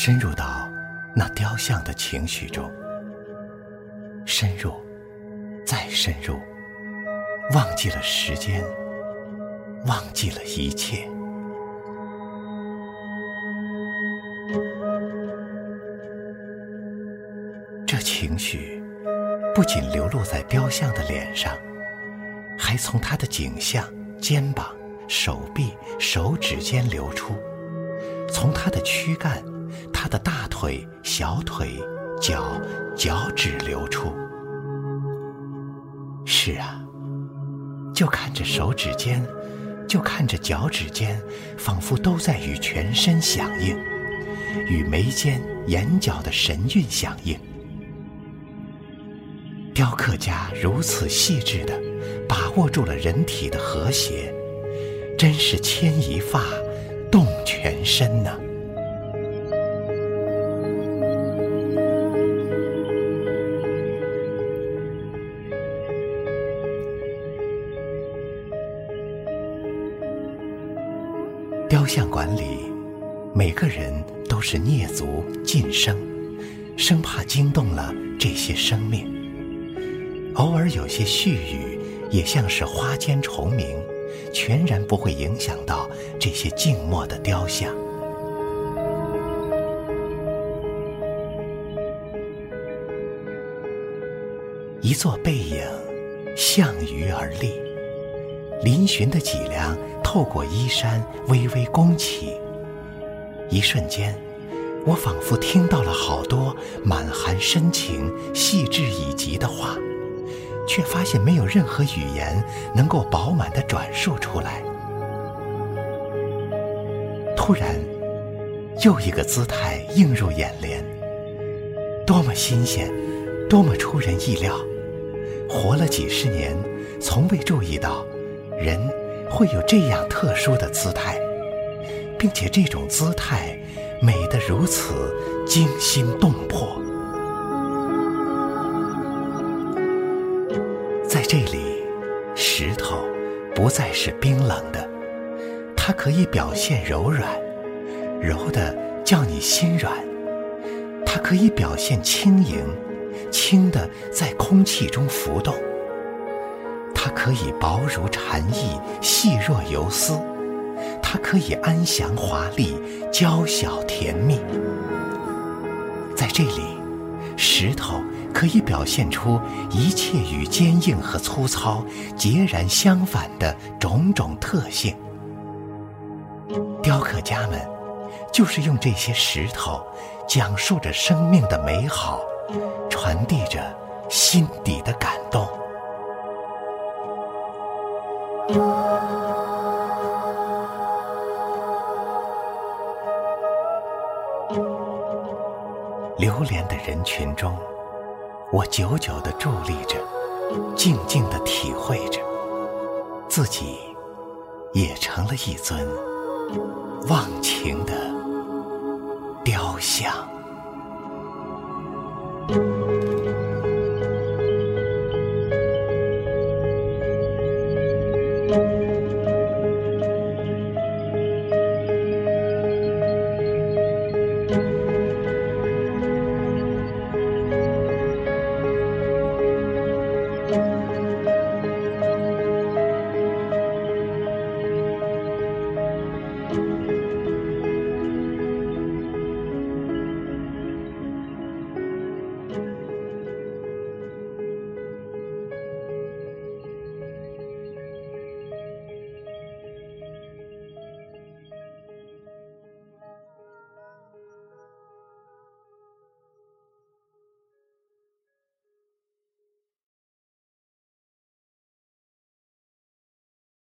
深入到那雕像的情绪中，深入，再深入，忘记了时间，忘记了一切。这情绪不仅流露在雕像的脸上，还从他的颈项、肩膀、手臂、手指间流出，从他的躯干、他的大腿、小腿、脚、脚趾流出。是啊，就看着手指尖，就看着脚趾尖，仿佛都在与全身响应，与眉间、眼角的神韵响应。雕刻家如此细致地把握住了人体的和谐，真是牵一发动全身呢。雕像馆里，每个人都是蹑足噤声，生怕惊动了这些生命。偶尔有些絮语，也像是花间虫鸣，全然不会影响到这些静默的雕像。一座背影，向鱼而立，嶙峋的脊梁透过衣衫微微弓起。一瞬间，我仿佛听到了好多满含深情、细致以及的话。却发现没有任何语言能够饱满的转述出来。突然，又一个姿态映入眼帘，多么新鲜，多么出人意料！活了几十年，从未注意到人会有这样特殊的姿态，并且这种姿态美得如此惊心动魄。在这里，石头不再是冰冷的，它可以表现柔软，柔的叫你心软；它可以表现轻盈，轻的在空气中浮动；它可以薄如蝉翼，细若游丝；它可以安详华丽，娇小甜蜜。在这里，石头。可以表现出一切与坚硬和粗糙截然相反的种种特性。雕刻家们就是用这些石头讲述着生命的美好，传递着心底的感动。流连的人群中。我久久地伫立着，静静地体会着，自己也成了一尊忘情的雕像。